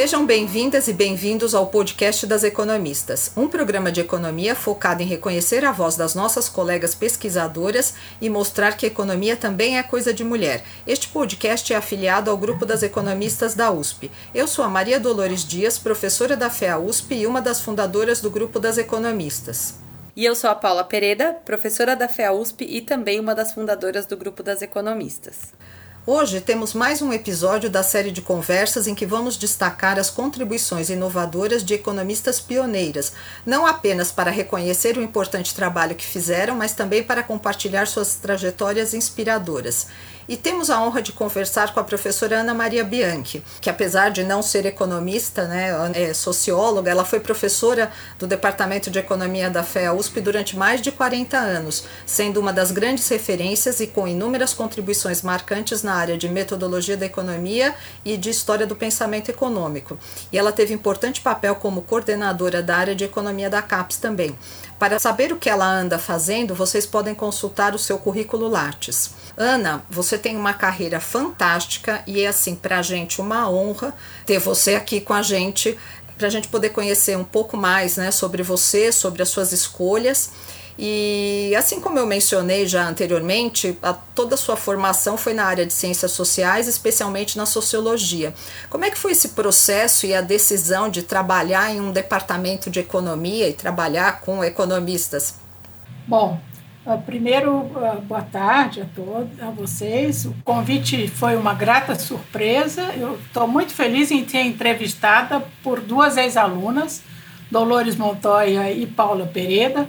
Sejam bem-vindas e bem-vindos ao podcast das economistas, um programa de economia focado em reconhecer a voz das nossas colegas pesquisadoras e mostrar que economia também é coisa de mulher. Este podcast é afiliado ao grupo das economistas da USP. Eu sou a Maria Dolores Dias, professora da FEA USP e uma das fundadoras do grupo das economistas. E eu sou a Paula Pereira, professora da FEA USP e também uma das fundadoras do grupo das economistas. Hoje temos mais um episódio da série de conversas em que vamos destacar as contribuições inovadoras de economistas pioneiras, não apenas para reconhecer o importante trabalho que fizeram, mas também para compartilhar suas trajetórias inspiradoras. E temos a honra de conversar com a professora Ana Maria Bianchi, que apesar de não ser economista, né, é socióloga, ela foi professora do Departamento de Economia da FEA USP durante mais de 40 anos, sendo uma das grandes referências e com inúmeras contribuições marcantes na área de metodologia da economia e de história do pensamento econômico. E ela teve importante papel como coordenadora da área de economia da CAPES também. Para saber o que ela anda fazendo, vocês podem consultar o seu currículo Lattes. Ana, você tem uma carreira fantástica e é assim para a gente uma honra ter você aqui com a gente para a gente poder conhecer um pouco mais, né, sobre você, sobre as suas escolhas e assim como eu mencionei já anteriormente, a, toda a sua formação foi na área de ciências sociais, especialmente na sociologia. Como é que foi esse processo e a decisão de trabalhar em um departamento de economia e trabalhar com economistas? Bom, primeiro, ah, boa tarde a todos, a vocês. O convite foi uma grata surpresa. Eu estou muito feliz em ter entrevistada por duas ex-alunas, Dolores Montoya e Paula Pereira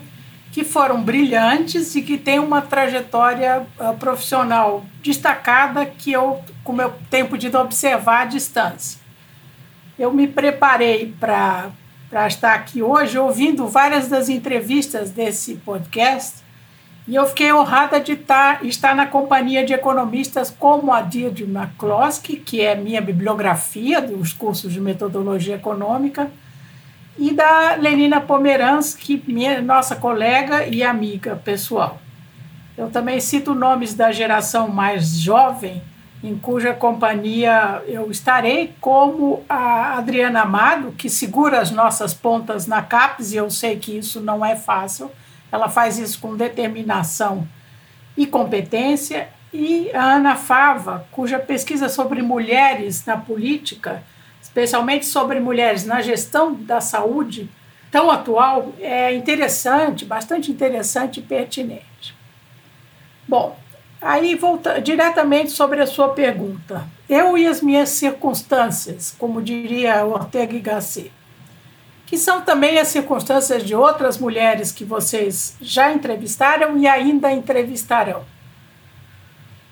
que foram brilhantes e que têm uma trajetória uh, profissional destacada que eu, como eu tenho podido observar à distância. Eu me preparei para estar aqui hoje ouvindo várias das entrevistas desse podcast e eu fiquei honrada de tá, estar na companhia de economistas como a Deirdre McCloskey, que é minha bibliografia dos cursos de metodologia econômica, e da Lenina Pomeranski, minha, nossa colega e amiga pessoal. Eu também cito nomes da geração mais jovem, em cuja companhia eu estarei, como a Adriana Amado, que segura as nossas pontas na CAPES, e eu sei que isso não é fácil, ela faz isso com determinação e competência, e a Ana Fava, cuja pesquisa sobre mulheres na política especialmente sobre mulheres na gestão da saúde, tão atual, é interessante, bastante interessante e pertinente. Bom, aí volta diretamente sobre a sua pergunta. Eu e as minhas circunstâncias, como diria Ortega y Gasset, que são também as circunstâncias de outras mulheres que vocês já entrevistaram e ainda entrevistarão.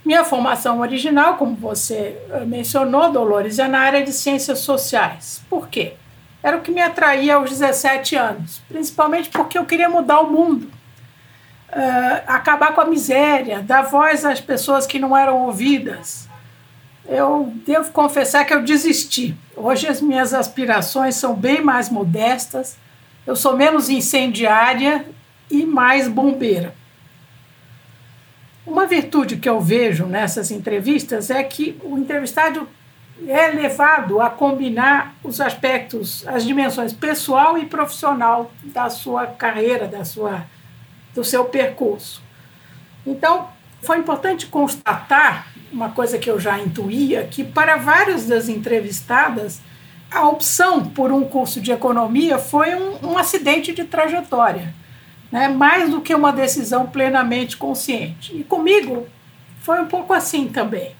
Minha formação original, como você eh, mencionou, Dolores, é na área de ciências sociais. Por quê? Era o que me atraía aos 17 anos, principalmente porque eu queria mudar o mundo, uh, acabar com a miséria, dar voz às pessoas que não eram ouvidas. Eu devo confessar que eu desisti. Hoje as minhas aspirações são bem mais modestas, eu sou menos incendiária e mais bombeira. Uma virtude que eu vejo nessas entrevistas é que o entrevistado é levado a combinar os aspectos, as dimensões pessoal e profissional da sua carreira, da sua, do seu percurso. Então, foi importante constatar uma coisa que eu já intuía, que para várias das entrevistadas, a opção por um curso de economia foi um, um acidente de trajetória né, mais do que uma decisão plenamente consciente. E comigo foi um pouco assim também.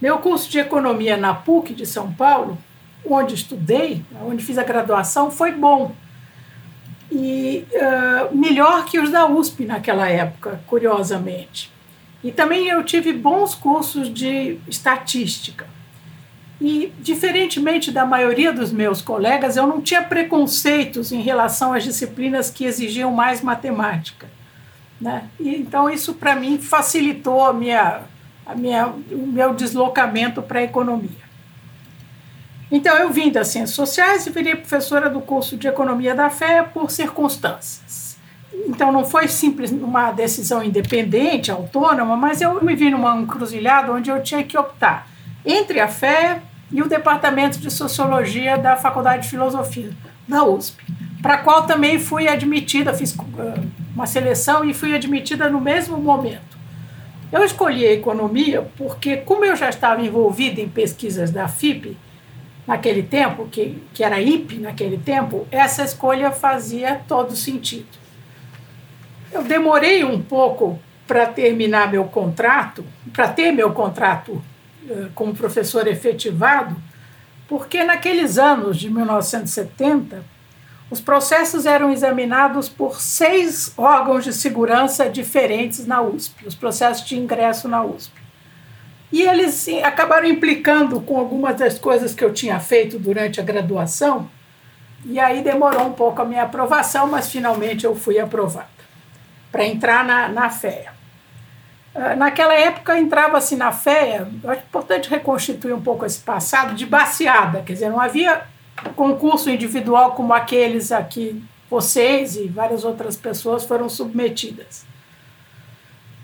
Meu curso de economia na PUC de São Paulo, onde estudei, onde fiz a graduação, foi bom. E uh, melhor que os da USP naquela época, curiosamente. E também eu tive bons cursos de estatística. E, diferentemente da maioria dos meus colegas, eu não tinha preconceitos em relação às disciplinas que exigiam mais matemática. Né? E, então, isso para mim facilitou a minha, a minha, o meu deslocamento para a economia. Então, eu vim das ciências sociais e virei professora do curso de economia da fé por circunstâncias. Então, não foi simples uma decisão independente, autônoma, mas eu me vi numa encruzilhada onde eu tinha que optar entre a fé e o Departamento de Sociologia da Faculdade de Filosofia da USP, para qual também fui admitida, fiz uh, uma seleção e fui admitida no mesmo momento. Eu escolhi a economia porque, como eu já estava envolvida em pesquisas da FIP, naquele tempo, que, que era IP naquele tempo, essa escolha fazia todo sentido. Eu demorei um pouco para terminar meu contrato, para ter meu contrato uh, como professor efetivado, porque naqueles anos de 1970, os processos eram examinados por seis órgãos de segurança diferentes na USP, os processos de ingresso na USP. E eles acabaram implicando com algumas das coisas que eu tinha feito durante a graduação, e aí demorou um pouco a minha aprovação, mas finalmente eu fui aprovada para entrar na, na FEA. Ah, naquela época entrava-se na FEA, acho importante reconstituir um pouco esse passado, de baseada, quer dizer, não havia concurso individual como aqueles a que vocês e várias outras pessoas foram submetidas.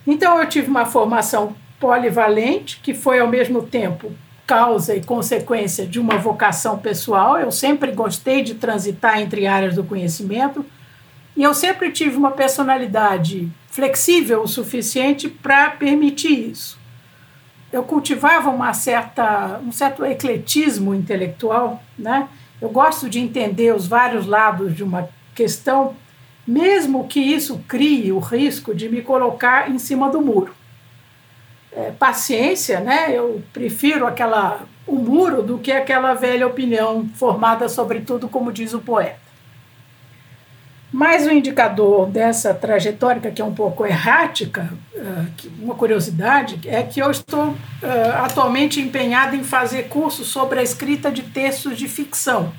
Então eu tive uma formação polivalente, que foi ao mesmo tempo causa e consequência de uma vocação pessoal. Eu sempre gostei de transitar entre áreas do conhecimento e eu sempre tive uma personalidade flexível o suficiente para permitir isso. Eu cultivava uma certa, um certo ecletismo intelectual, né? Eu gosto de entender os vários lados de uma questão, mesmo que isso crie o risco de me colocar em cima do muro é, paciência, né? Eu prefiro aquela o muro do que aquela velha opinião formada sobretudo, como diz o poeta. Mas o indicador dessa trajetória, que é um pouco errática, é, uma curiosidade, é que eu estou é, atualmente empenhada em fazer cursos sobre a escrita de textos de ficção.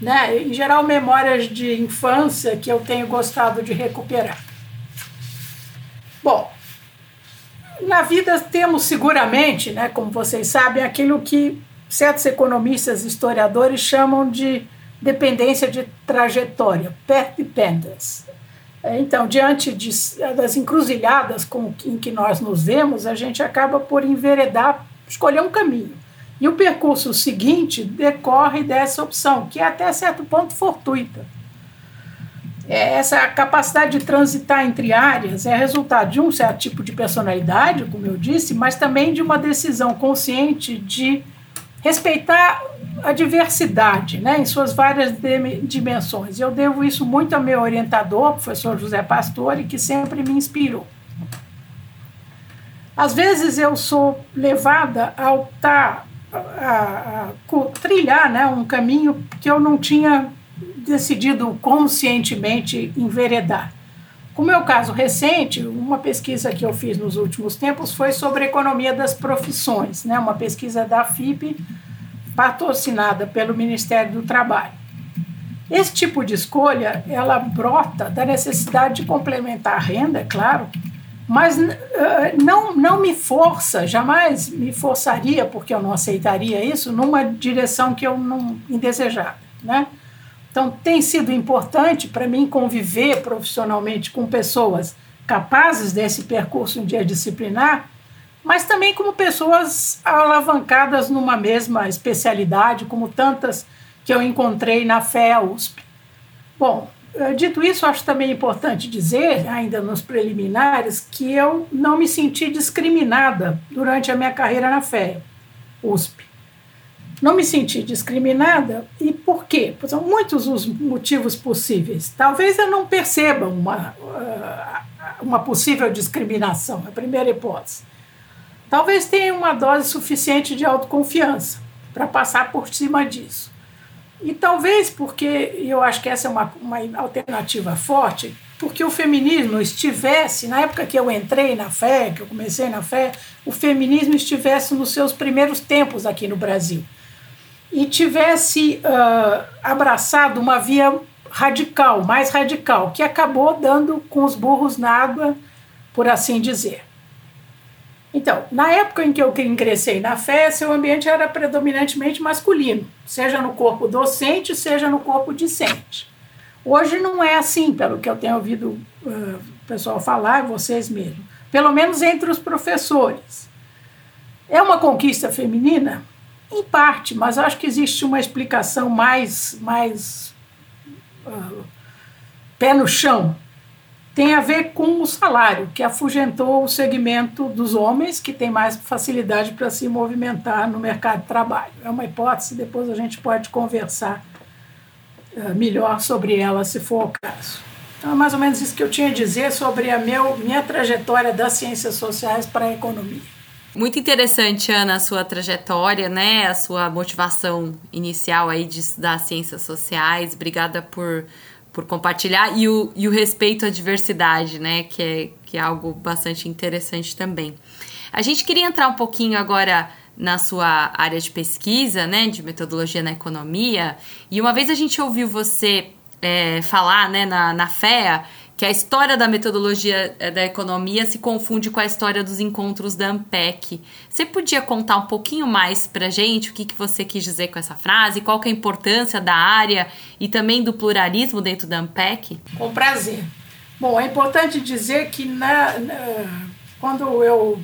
Né? Em geral, memórias de infância que eu tenho gostado de recuperar. Bom, na vida temos seguramente, né, como vocês sabem, aquilo que certos economistas historiadores chamam de dependência de trajetória, path dependence. É, então, diante de, das encruzilhadas com, em que nós nos vemos, a gente acaba por enveredar, escolher um caminho. E o percurso seguinte decorre dessa opção, que é até certo ponto fortuita. É, essa capacidade de transitar entre áreas é resultado de um certo tipo de personalidade, como eu disse, mas também de uma decisão consciente de respeitar a diversidade né, em suas várias dimensões. Eu devo isso muito ao meu orientador, professor José Pastore, que sempre me inspirou. Às vezes eu sou levada a optar, a, a, a trilhar né, um caminho que eu não tinha decidido conscientemente enveredar. O meu caso recente, uma pesquisa que eu fiz nos últimos tempos foi sobre a economia das profissões, né? uma pesquisa da FIP, patrocinada pelo Ministério do Trabalho. Esse tipo de escolha, ela brota da necessidade de complementar a renda, é claro, mas uh, não, não me força, jamais me forçaria, porque eu não aceitaria isso, numa direção que eu não indesejava, né? Então, tem sido importante para mim conviver profissionalmente com pessoas capazes desse percurso interdisciplinar, mas também como pessoas alavancadas numa mesma especialidade, como tantas que eu encontrei na FEA USP. Bom, eh, dito isso, acho também importante dizer, ainda nos preliminares, que eu não me senti discriminada durante a minha carreira na FEA USP não me senti discriminada. E por quê? São muitos os motivos possíveis. Talvez eu não perceba uma, uh, uma possível discriminação, a primeira hipótese. Talvez tenha uma dose suficiente de autoconfiança para passar por cima disso. E talvez porque, eu acho que essa é uma, uma alternativa forte, porque o feminismo estivesse, na época que eu entrei na fé, que eu comecei na fé, o feminismo estivesse nos seus primeiros tempos aqui no Brasil e tivesse uh, abraçado uma via radical, mais radical, que acabou dando com os burros na água, por assim dizer. Então, na época em que eu ingressei na fé, seu ambiente era predominantemente masculino, seja no corpo docente, seja no corpo discente. Hoje não é assim, pelo que eu tenho ouvido uh, o pessoal falar, vocês mesmos, pelo menos entre os professores. É uma conquista feminina? Em parte, mas acho que existe uma explicação mais, mais uh, pé no chão. Tem a ver com o salário, que afugentou o segmento dos homens, que tem mais facilidade para se movimentar no mercado de trabalho. É uma hipótese, depois a gente pode conversar uh, melhor sobre ela, se for o caso. Então, é mais ou menos isso que eu tinha a dizer sobre a meu, minha trajetória das ciências sociais para a economia. Muito interessante, Ana, a sua trajetória, né? A sua motivação inicial aí de estudar ciências sociais. Obrigada por, por compartilhar. E o, e o respeito à diversidade, né? Que é, que é algo bastante interessante também. A gente queria entrar um pouquinho agora na sua área de pesquisa, né? De metodologia na economia. E uma vez a gente ouviu você é, falar, né, na, na FEA que a história da metodologia eh, da economia se confunde com a história dos encontros da AMPEC. Você podia contar um pouquinho mais para a gente o que, que você quis dizer com essa frase, qual que é a importância da área e também do pluralismo dentro da AMPEC? Com prazer. Bom, é importante dizer que na, na quando eu,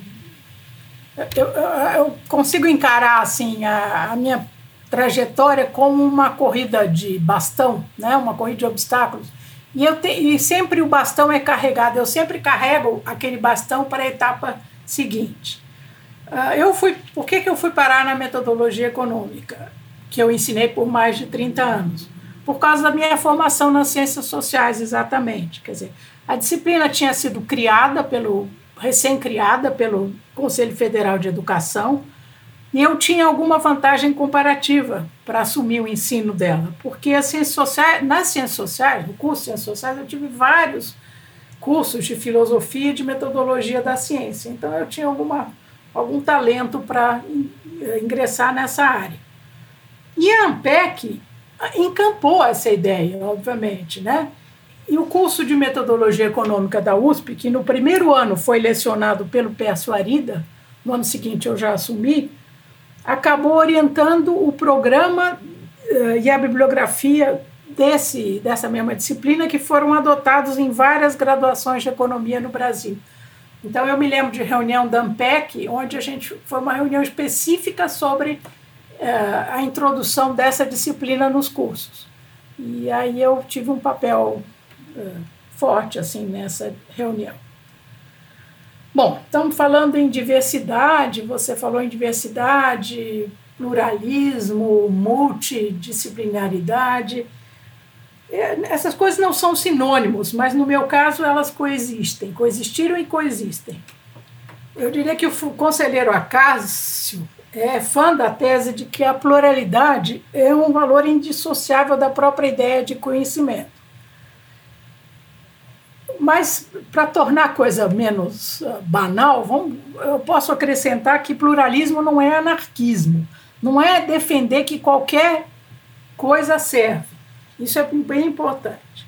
eu, eu, consigo encarar assim a, a minha trajetória como uma corrida de bastão, né, uma corrida de obstáculos, e, eu te, e sempre o bastão é carregado, eu sempre carrego aquele bastão para a etapa seguinte. Uh, eu fui, por que, que eu fui parar na metodologia econômica, que eu ensinei por mais de 30 anos? Por causa da minha formação nas ciências sociais, exatamente. Quer dizer, a disciplina tinha sido criada pelo, recém-criada pelo Conselho Federal de Educação, e eu tinha alguma vantagem comparativa para assumir o ensino dela, porque as ciências sociais, nas ciências sociais, no curso de ciências sociais, eu tive vários cursos de filosofia e de metodologia da ciência. Então eu tinha alguma, algum talento para ingressar nessa área. E a AMPEC encampou essa ideia, obviamente, né? E o curso de metodologia econômica da USP, que no primeiro ano foi lecionado pelo Pércio Arida, no ano seguinte eu já assumi, acabou orientando o programa uh, e a bibliografia desse, dessa mesma disciplina que foram adotados em várias graduações de economia no Brasil. Então eu me lembro de reunião da AMPEC, onde a gente foi uma reunião específica sobre uh, a introdução dessa disciplina nos cursos. E aí eu tive um papel uh, forte assim nessa reunião. Bom, estamos falando em diversidade, você falou em diversidade, pluralismo, multidisciplinaridade. É, essas coisas não são sinônimos, mas no meu caso elas coexistem, coexistiram e coexistem. Eu diria que o conselheiro Acácio é fã da tese de que a pluralidade é um valor indissociável da própria ideia de conhecimento. Mas, para tornar a coisa menos uh, banal, vamos, eu posso acrescentar que pluralismo não é anarquismo. Não é defender que qualquer coisa serve. Isso é bem importante.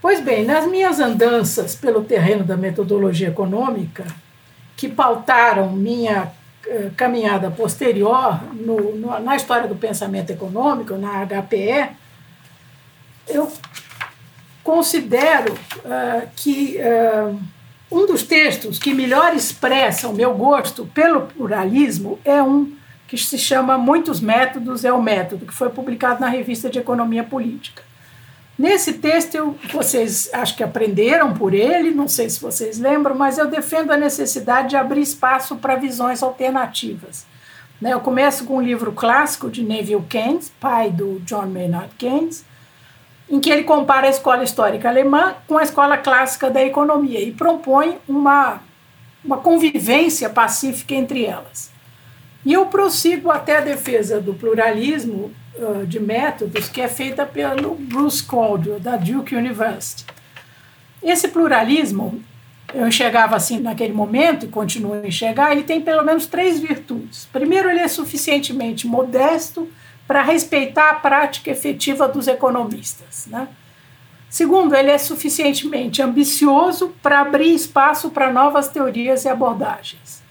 Pois bem, nas minhas andanças pelo terreno da metodologia econômica, que pautaram minha uh, caminhada posterior no, no, na história do pensamento econômico, na HPE, eu considero uh, que uh, um dos textos que melhor expressa o meu gosto pelo pluralismo é um que se chama Muitos Métodos é o Método, que foi publicado na revista de Economia Política. Nesse texto, eu, vocês acho que aprenderam por ele, não sei se vocês lembram, mas eu defendo a necessidade de abrir espaço para visões alternativas. Né, eu começo com um livro clássico de Neville Keynes, pai do John Maynard Keynes, em que ele compara a escola histórica alemã com a escola clássica da economia e propõe uma, uma convivência pacífica entre elas. E eu prossigo até a defesa do pluralismo uh, de métodos que é feita pelo Bruce Caldwell, da Duke University. Esse pluralismo, eu enxergava assim naquele momento e continuo a enxergar, ele tem pelo menos três virtudes. Primeiro, ele é suficientemente modesto para respeitar a prática efetiva dos economistas. Né? Segundo, ele é suficientemente ambicioso para abrir espaço para novas teorias e abordagens.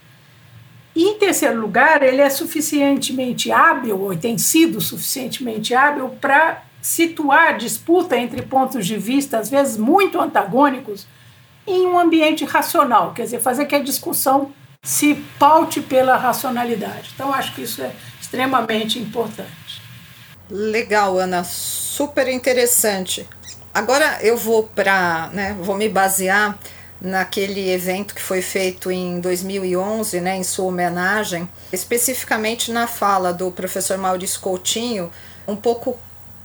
E, em terceiro lugar, ele é suficientemente hábil, ou tem sido suficientemente hábil, para situar disputa entre pontos de vista, às vezes muito antagônicos, em um ambiente racional, quer dizer, fazer que a discussão se paute pela racionalidade. Então, acho que isso é extremamente importante. Legal, Ana, super interessante. Agora eu vou para, né, vou me basear naquele evento que foi feito em 2011, né, em sua homenagem, especificamente na fala do professor Maurício Coutinho, um pouco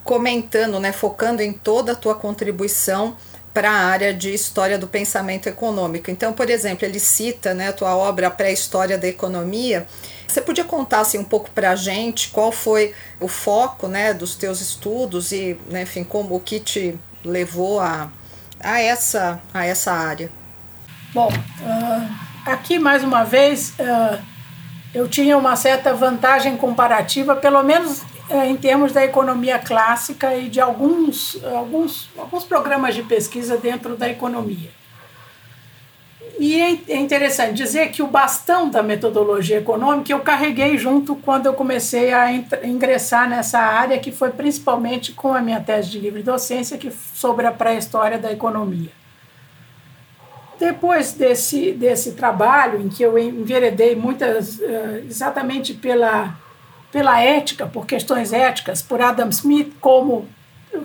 comentando, né, focando em toda a tua contribuição para a área de história do pensamento econômico. Então, por exemplo, ele cita né, a tua obra Pré-História da Economia. Você podia contar assim, um pouco para a gente qual foi o foco né, dos teus estudos e, né, enfim, como o que te levou a, a, essa, a essa área? Bom, uh, aqui mais uma vez uh, eu tinha uma certa vantagem comparativa, pelo menos em termos da economia clássica e de alguns, alguns, alguns programas de pesquisa dentro da economia. E é, é interessante dizer que o bastão da metodologia econômica eu carreguei junto quando eu comecei a ingressar nessa área, que foi principalmente com a minha tese de livre docência, que sobre a pré-história da economia. Depois desse, desse trabalho, em que eu enveredei muitas, eh, exatamente pela, pela ética, por questões éticas, por Adam Smith como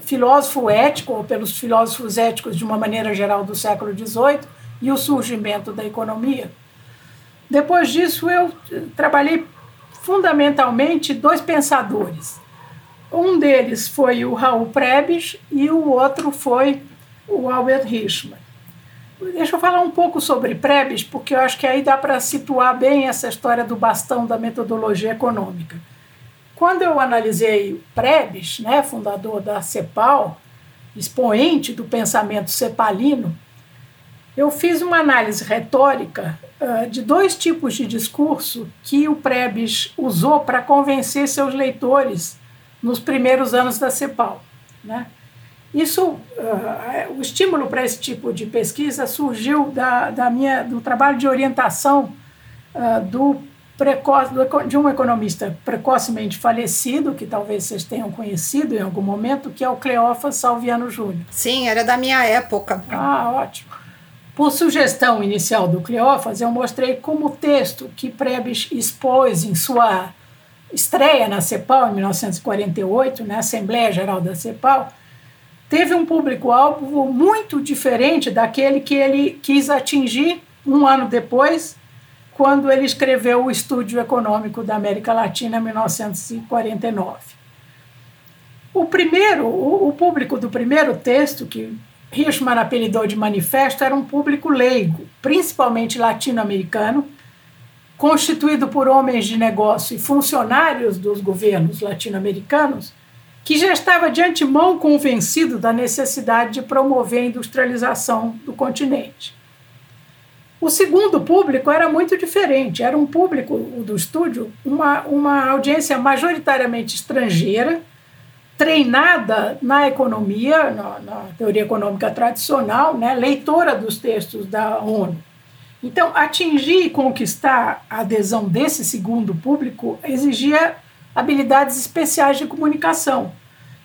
filósofo ético, ou pelos filósofos éticos de uma maneira geral do século XVIII, e o surgimento da economia. Depois disso, eu trabalhei fundamentalmente dois pensadores. Um deles foi o Raul Prebisch e o outro foi o Albert Hirschman. Deixa eu falar um pouco sobre Prebisch, porque eu acho que aí dá para situar bem essa história do bastão da metodologia econômica. Quando eu analisei Prebisch, né, fundador da CEPAL, expoente do pensamento cepalino, eu fiz uma análise retórica uh, de dois tipos de discurso que o Prebes usou para convencer seus leitores nos primeiros anos da CEPAL. Né? Isso, uh, o estímulo para esse tipo de pesquisa surgiu da, da minha, do trabalho de orientação uh, do precoce, de um economista precocemente falecido, que talvez vocês tenham conhecido em algum momento, que é o Cleófas Salviano Júnior. Sim, era da minha época. Ah, ótimo. Por sugestão inicial do Cleófas, eu mostrei como o texto que Prebes expôs em sua estreia na CEPAL, em 1948, na Assembleia Geral da CEPAL, teve um público-alvo muito diferente daquele que ele quis atingir um ano depois, quando ele escreveu o Estúdio Econômico da América Latina, em 1949. O primeiro, o público do primeiro texto, que Hirschman apelidou de manifesto era um público leigo, principalmente latino-americano, constituído por homens de negócio e funcionários dos governos latino-americanos, que já estava de antemão convencido da necessidade de promover a industrialização do continente. O segundo público era muito diferente, era um público do estúdio, uma, uma audiência majoritariamente estrangeira, treinada na economia, na, na, teoria econômica tradicional, né, leitora dos textos da ONU. Então, atingir e conquistar a adesão desse segundo público exigia habilidades especiais de comunicação.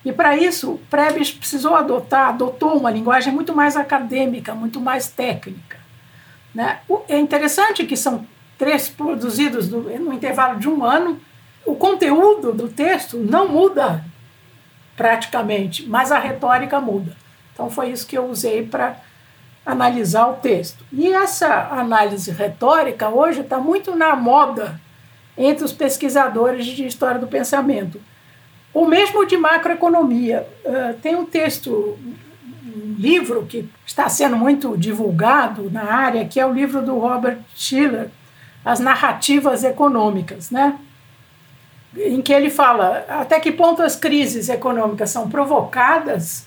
E para isso, Prebes precisou adotar, adotou uma linguagem muito mais acadêmica, muito mais técnica. Né? É interessante que são três produzidos no intervalo de um ano. O conteúdo do texto não muda praticamente, mas a retórica muda. Então foi isso que eu usei para analisar o texto. E essa análise retórica hoje está muito na moda entre os pesquisadores de história do pensamento, ou mesmo de macroeconomia. Uh, tem um texto, livro que está sendo muito divulgado na área, que é o livro do Robert Schiller, As Narrativas Econômicas, né? em que ele fala até que ponto as crises econômicas são provocadas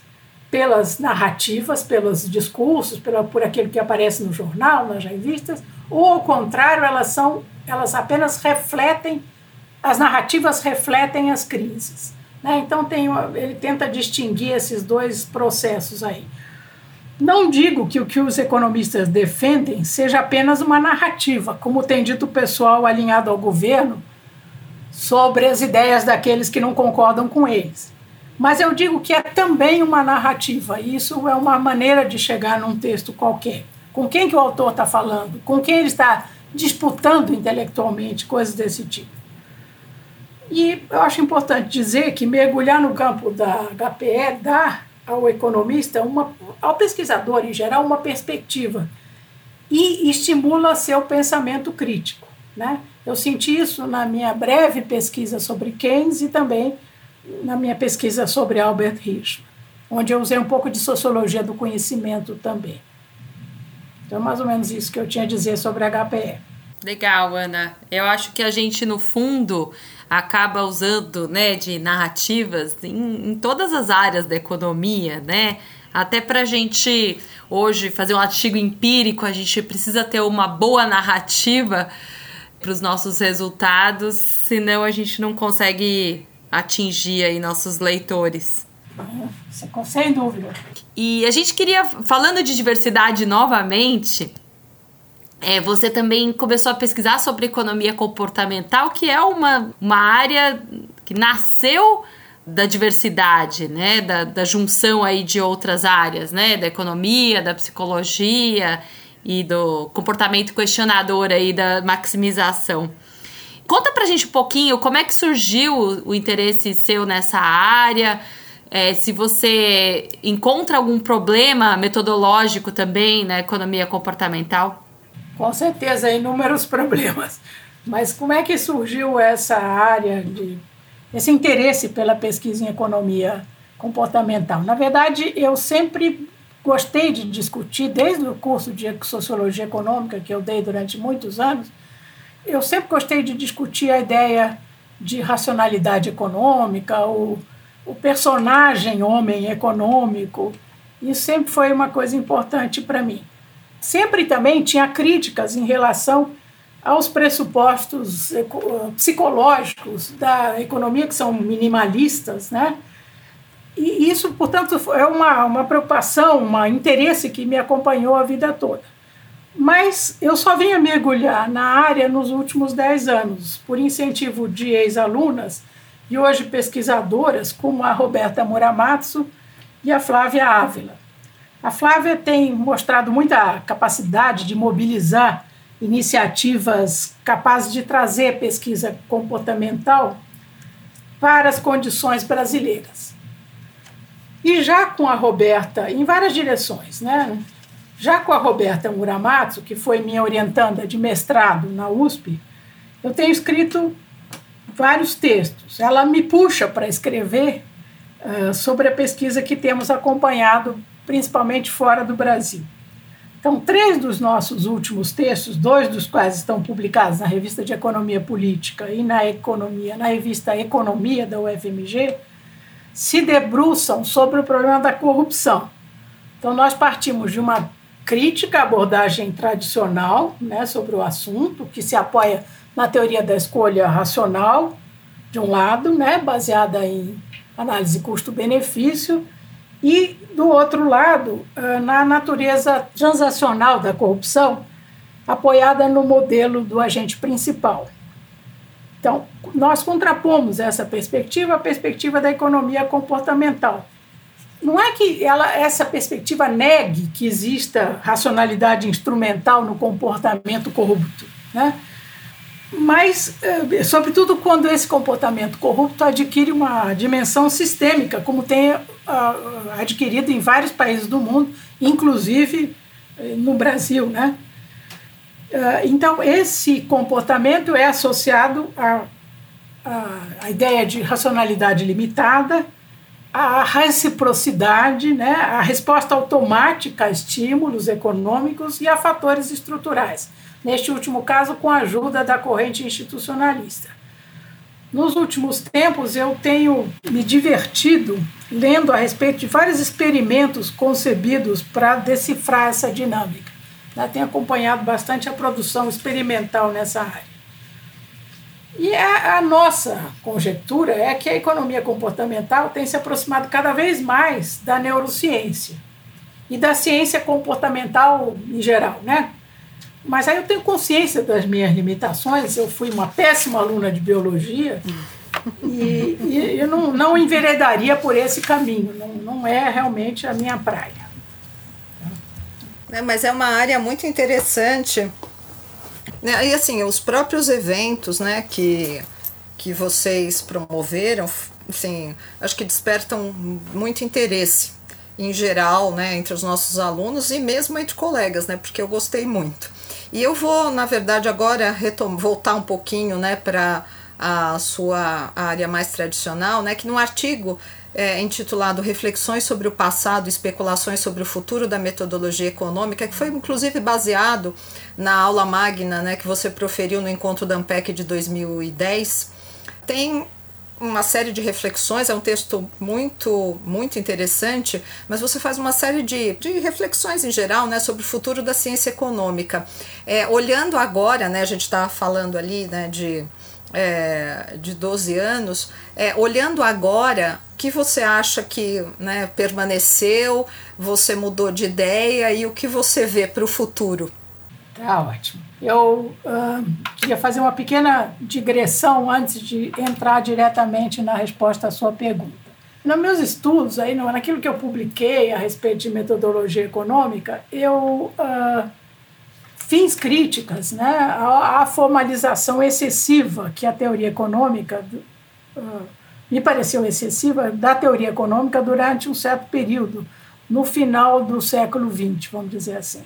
pelas narrativas, pelos discursos, pela, por aquilo que aparece no jornal, nas revistas, ou ao contrário, elas são, elas apenas refletem, as narrativas refletem as crises. Né? Então tem, ele tenta distinguir esses dois processos aí. Não digo que o que os economistas defendem seja apenas uma narrativa, como tem dito o pessoal alinhado ao governo, sobre as ideias daqueles que não concordam com eles. Mas eu digo que é também uma narrativa, e isso é uma maneira de chegar num texto qualquer. Com quem que o autor está falando? Com quem ele está disputando intelectualmente, coisas desse tipo. E eu acho importante dizer que mergulhar no campo da HPE dá ao economista, uma, ao pesquisador em geral, uma perspectiva e estimula seu pensamento crítico. Né? Eu senti isso na minha breve pesquisa sobre Keynes e também na minha pesquisa sobre Albert Hirschman, onde eu usei um pouco de sociologia do conhecimento também. Então, é mais ou menos isso que eu tinha a dizer sobre a HPE. Legal, Ana. Eu acho que a gente, no fundo, acaba usando né, de narrativas em, em todas as áreas da economia, né? Até para a gente hoje fazer um artigo empírico, a gente precisa ter uma boa narrativa para os nossos resultados, senão a gente não consegue atingir aí nossos leitores. Sem dúvida. E a gente queria, falando de diversidade novamente, é, você também começou a pesquisar sobre economia comportamental, que é uma, uma área que nasceu da diversidade, né, da, da junção aí de outras áreas, né, da economia, da psicologia e do comportamento questionador aí da maximização. Conta pra gente um pouquinho como é que surgiu o, interesse seu nessa área, é, se você encontra algum problema metodológico também na economia comportamental. Com certeza, inúmeros problemas. Mas como é que surgiu essa área de esse interesse pela pesquisa em economia comportamental? Na verdade, eu sempre gostei de discutir desde o curso de sociologia econômica que eu dei durante muitos anos. Eu sempre gostei de discutir a ideia de racionalidade econômica, o, o personagem homem econômico. Isso sempre foi uma coisa importante para mim sempre também tinha críticas em relação aos pressupostos psicológicos da economia, que são minimalistas, né? E isso, portanto, é uma, uma preocupação, um interesse que me acompanhou a vida toda. Mas eu só vinha mergulhar na área nos últimos dez anos, por incentivo de ex-alunas e hoje pesquisadoras, como a Roberta Muramatsu e a Flávia Ávila. A Flávia tem mostrado muita capacidade de mobilizar iniciativas capazes de trazer pesquisa comportamental para as condições brasileiras. E já com a Roberta, em várias direções, né? Já com a Roberta Muramatsu, que foi minha orientanda de mestrado na USP, eu tenho escrito vários textos. Ela me puxa para escrever uh, sobre a pesquisa que temos acompanhado principalmente fora do Brasil. Então, três dos nossos últimos textos, dois dos quais estão publicados na revista de Economia Política e na Economia, na revista Economia da UFMG, se debruçam sobre o problema da corrupção. Então, nós partimos de uma crítica à abordagem tradicional né, sobre o assunto, que se apoia na teoria da escolha racional, de um lado, né, baseada em análise custo-benefício, e, do outro lado, ah, na natureza transacional da corrupção, apoiada no modelo do agente principal. Então, nós contrapomos essa perspectiva à perspectiva da economia comportamental. Não é que ela, essa perspectiva negue que exista racionalidade instrumental no comportamento corrupto, né? mas, eh, sobretudo, quando esse comportamento corrupto adquire uma dimensão sistêmica, como tem adquirido em vários países do mundo, inclusive eh, no Brasil. Né? Ah, então, esse comportamento é associado à, à ideia de racionalidade limitada, à reciprocidade, né? à resposta automática a estímulos econômicos e a fatores estruturais neste último caso com a ajuda da corrente institucionalista. Nos últimos tempos, eu tenho me divertido lendo a respeito de vários experimentos concebidos para decifrar essa dinâmica. Já tenho acompanhado bastante a produção experimental nessa área. E a, a, nossa conjectura é que a economia comportamental tem se aproximado cada vez mais da neurociência e da ciência comportamental em geral, né? Mas aí eu tenho consciência das minhas limitações, eu fui uma péssima aluna de biologia e, e eu não, não enveredaria por esse caminho, não, não é realmente a minha praia. É, mas é uma área muito interessante. Né? E assim, os próprios eventos né, que, que vocês promoveram, assim, acho que despertam muito interesse em geral, né, entre os nossos alunos e mesmo entre colegas, né, porque eu gostei muito. E eu vou, na verdade, agora voltar um pouquinho, né, para a sua área mais tradicional, né, que no artigo é, intitulado Reflexões sobre o Passado, Especulações sobre o Futuro da Metodologia Econômica, que foi inclusive baseado na aula magna né, que você proferiu no encontro da AMPEC de 2010, tem uma série de reflexões, é um texto muito, muito interessante, mas você faz uma série de, de reflexões em geral né, sobre o futuro da ciência econômica. É, olhando agora, né, a gente está falando ali né, de é, de 12 anos, é, olhando agora, o que você acha que né, permaneceu, você mudou de ideia e o que você vê para o futuro? Tá ótimo. Eu uh, queria fazer uma pequena digressão antes de entrar diretamente na resposta à sua pergunta. Nos meus estudos, aí, naquilo que eu publiquei a respeito de metodologia econômica, eu uh, fins críticas né, à, formalização excessiva que a teoria econômica uh, me pareceu excessiva da teoria econômica durante um certo período, no final do século XX, vamos dizer assim.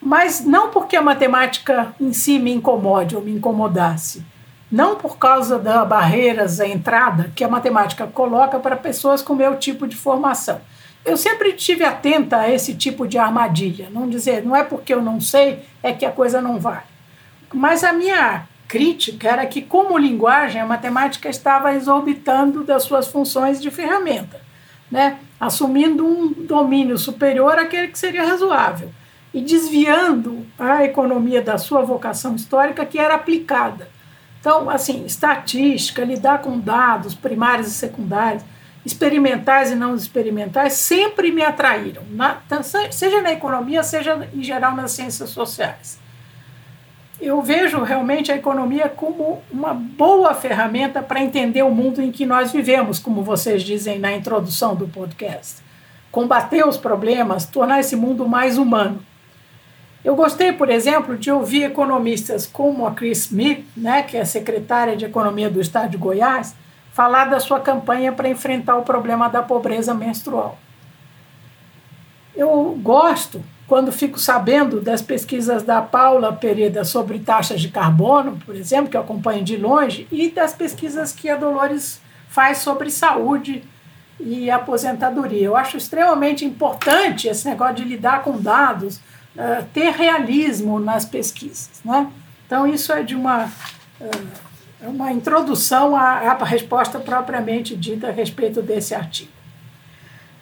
Mas não porque a matemática em si me incomode ou me incomodasse, não por causa das barreiras à entrada que a matemática coloca para pessoas com meu tipo de formação eu sempre tive atenta a esse tipo de armadilha, não dizer, não é porque eu não sei, é que a coisa não vai. Mas a minha crítica era que, como linguagem, a matemática estava exorbitando das suas funções de ferramenta, né? assumindo um domínio superior àquele que seria razoável e desviando a economia da sua vocação histórica que era aplicada. Então, assim, estatística, lidar com dados primários e secundários, experimentais e não experimentais sempre me atraíram, na, seja na economia, seja em geral nas ciências sociais. Eu vejo realmente a economia como uma boa ferramenta para entender o mundo em que nós vivemos, como vocês dizem na introdução do podcast. Combater os problemas, tornar esse mundo mais humano. Eu gostei, por exemplo, de ouvir economistas como a Chris Smith, né, que é secretária de Economia do Estado de Goiás, falar da sua campanha para enfrentar o problema da pobreza menstrual. Eu gosto quando fico sabendo das pesquisas da Paula Pereira sobre taxas de carbono, por exemplo, que eu acompanho de longe, e das pesquisas que a Dolores faz sobre saúde e aposentadoria. Eu acho extremamente importante esse negócio de lidar com dados, uh, ter realismo nas pesquisas. Né? Então, isso é de uma. Uh, é uma introdução à, à resposta propriamente dita a respeito desse artigo,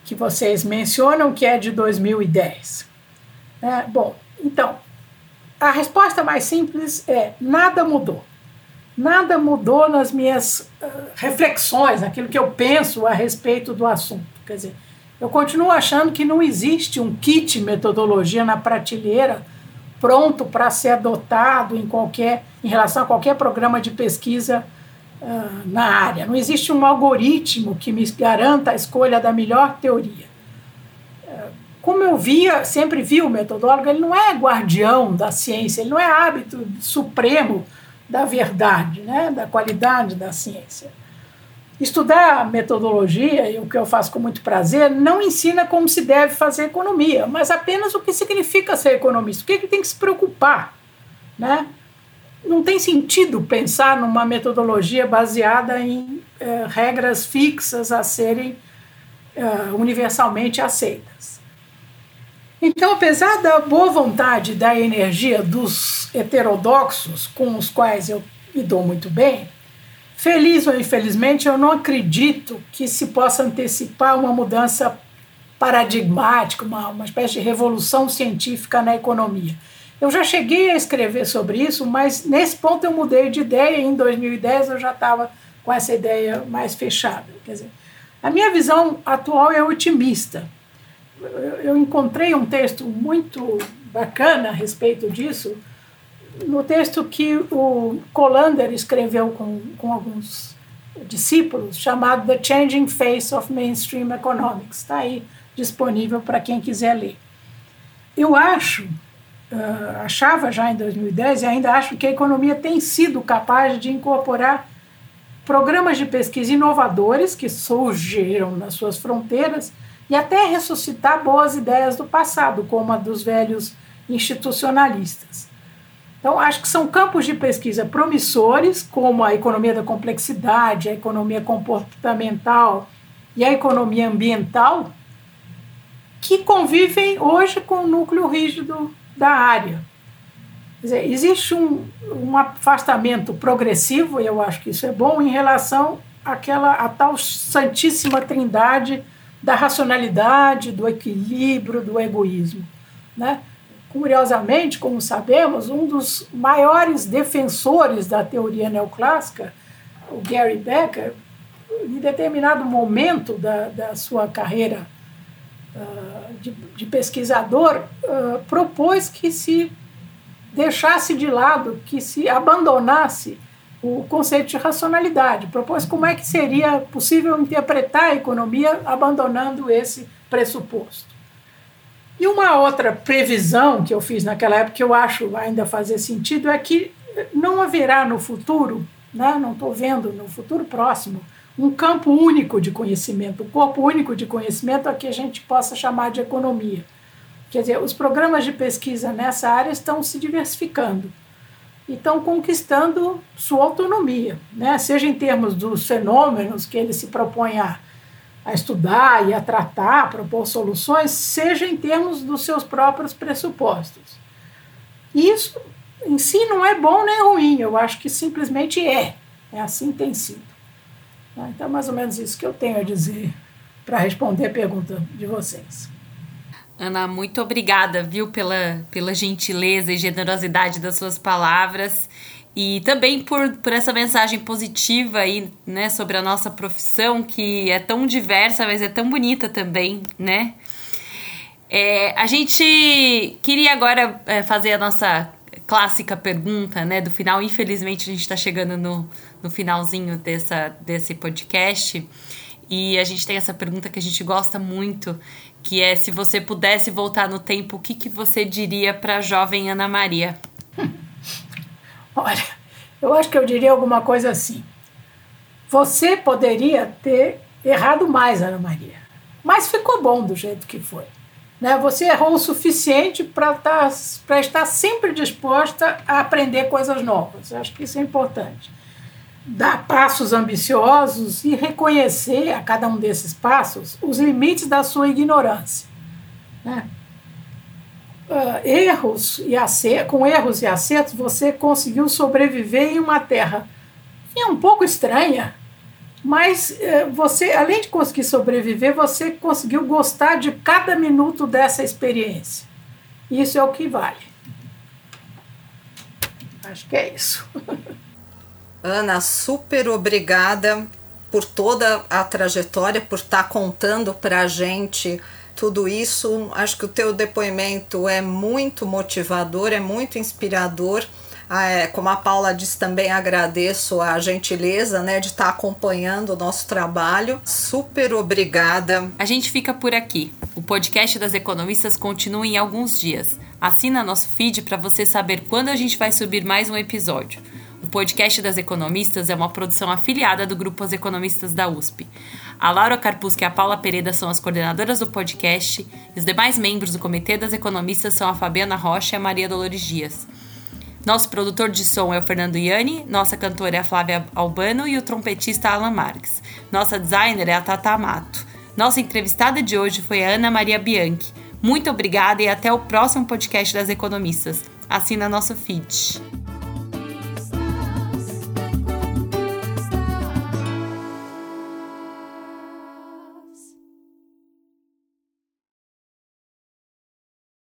que vocês mencionam que é de 2010. É, bom, então, a resposta mais simples é: nada mudou. Nada mudou nas minhas uh, reflexões, naquilo que eu penso a respeito do assunto. Quer dizer, eu continuo achando que não existe um kit metodologia na prateleira pronto para ser adotado em qualquer em relação a qualquer programa de pesquisa uh, na área. Não existe um algoritmo que me garanta a escolha da melhor teoria. Uh, como eu via, sempre vi o metodólogo, ele não é guardião da ciência, ele não é hábito supremo da verdade, né, da qualidade da ciência. Estudar metodologia, e o que eu faço com muito prazer, não ensina como se deve fazer economia, mas apenas o que significa ser economista, o que, é que tem que se preocupar. Né? Não tem sentido pensar numa metodologia baseada em eh, regras fixas a serem eh, universalmente aceitas. Então, apesar da boa vontade da energia dos heterodoxos, com os quais eu me dou muito bem, Feliz ou infelizmente, eu não acredito que se possa antecipar uma mudança paradigmática, uma, uma espécie de revolução científica na economia. Eu já cheguei a escrever sobre isso, mas nesse ponto eu mudei de ideia. Em 2010 eu já estava com essa ideia mais fechada. Quer dizer, a minha visão atual é otimista. Eu encontrei um texto muito bacana a respeito disso no texto que o Colander escreveu com, com alguns discípulos, chamado The Changing Face of Mainstream Economics. Está aí disponível para quem quiser ler. Eu acho, uh, achava já em 2010 e ainda acho que a economia tem sido capaz de incorporar programas de pesquisa inovadores que surgiram nas suas fronteiras e até ressuscitar boas ideias do passado, como a dos velhos institucionalistas. Então, acho que são campos de pesquisa promissores, como a economia da complexidade, a economia comportamental e a economia ambiental, que convivem hoje com o núcleo rígido da área. Dizer, existe um, um afastamento progressivo, e eu acho que isso é bom, em relação àquela à tal santíssima trindade da racionalidade, do equilíbrio, do egoísmo. Né? Curiosamente, como sabemos, um dos maiores defensores da teoria neoclássica, o Gary Becker, em determinado momento da, da sua carreira uh, de, de, pesquisador, uh, propôs que se deixasse de lado, que se abandonasse o conceito de racionalidade. Propôs como é que seria possível interpretar a economia abandonando esse pressuposto. E uma outra previsão que eu fiz naquela época, que eu acho ainda fazer sentido, é que não haverá no futuro, né, não estou vendo no futuro próximo, um campo único de conhecimento, um corpo único de conhecimento a que a gente possa chamar de economia. Quer dizer, os programas de pesquisa nessa área estão se diversificando e estão conquistando sua autonomia, né? seja em termos dos fenômenos que ele se propõe a, a estudar e a tratar, a propor soluções, seja em termos dos seus próprios pressupostos. Isso em si não é bom nem ruim, eu acho que simplesmente é. É assim tem sido. Né? Então, mais ou menos isso que eu tenho a dizer para responder a pergunta de vocês. Ana, muito obrigada, viu, pela, pela gentileza e generosidade das suas palavras e também por, por essa mensagem positiva aí, né, sobre a nossa profissão, que é tão diversa, mas é tão bonita também, né? É, a gente queria agora é, fazer a nossa clássica pergunta, né, do final. Infelizmente, a gente está chegando no, no finalzinho dessa, desse podcast. E a gente tem essa pergunta que a gente gosta muito, que é se você pudesse voltar no tempo, o que, que você diria para a jovem Ana Maria? Olha, eu acho que eu diria alguma coisa assim. Você poderia ter errado mais, Ana Maria, mas ficou bom do jeito que foi. Né? Você errou o suficiente para tá, estar sempre disposta a aprender coisas novas. Eu acho que isso é importante dar passos ambiciosos e reconhecer a cada um desses passos os limites da sua ignorância. Né? Uh, erros e acertos, com erros e acertos, você conseguiu sobreviver em uma terra é um pouco estranha, mas uh, você, além de conseguir sobreviver, você conseguiu gostar de cada minuto dessa experiência. Isso é o que vale. Acho que é isso. Ana, super obrigada por toda a trajetória, por estar tá contando para a gente tudo isso. Acho que o teu depoimento é muito motivador, é muito inspirador. Ah, é, como a Paula disse, também agradeço a gentileza né, de estar acompanhando o nosso trabalho. Super obrigada. A gente fica por aqui. O podcast das economistas continua em alguns dias. Assina nosso feed para você saber quando a gente vai subir mais um episódio. O podcast das economistas é uma produção afiliada do Grupo As Economistas da USP. A Laura Carpusca e a Paula Pereira são as coordenadoras do podcast e os demais membros do Comitê das Economistas são a Fabiana Rocha e a Maria Dolores Dias. Nosso produtor de som é o Fernando Iani, nossa cantora é a Flávia Albano e o trompetista Alan Marques. Nossa designer é a Tata Amato. Nossa entrevistada de hoje foi a Ana Maria Bianchi. Muito obrigada e até o próximo podcast das economistas. Assina nosso feed.